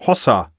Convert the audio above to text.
Hossa.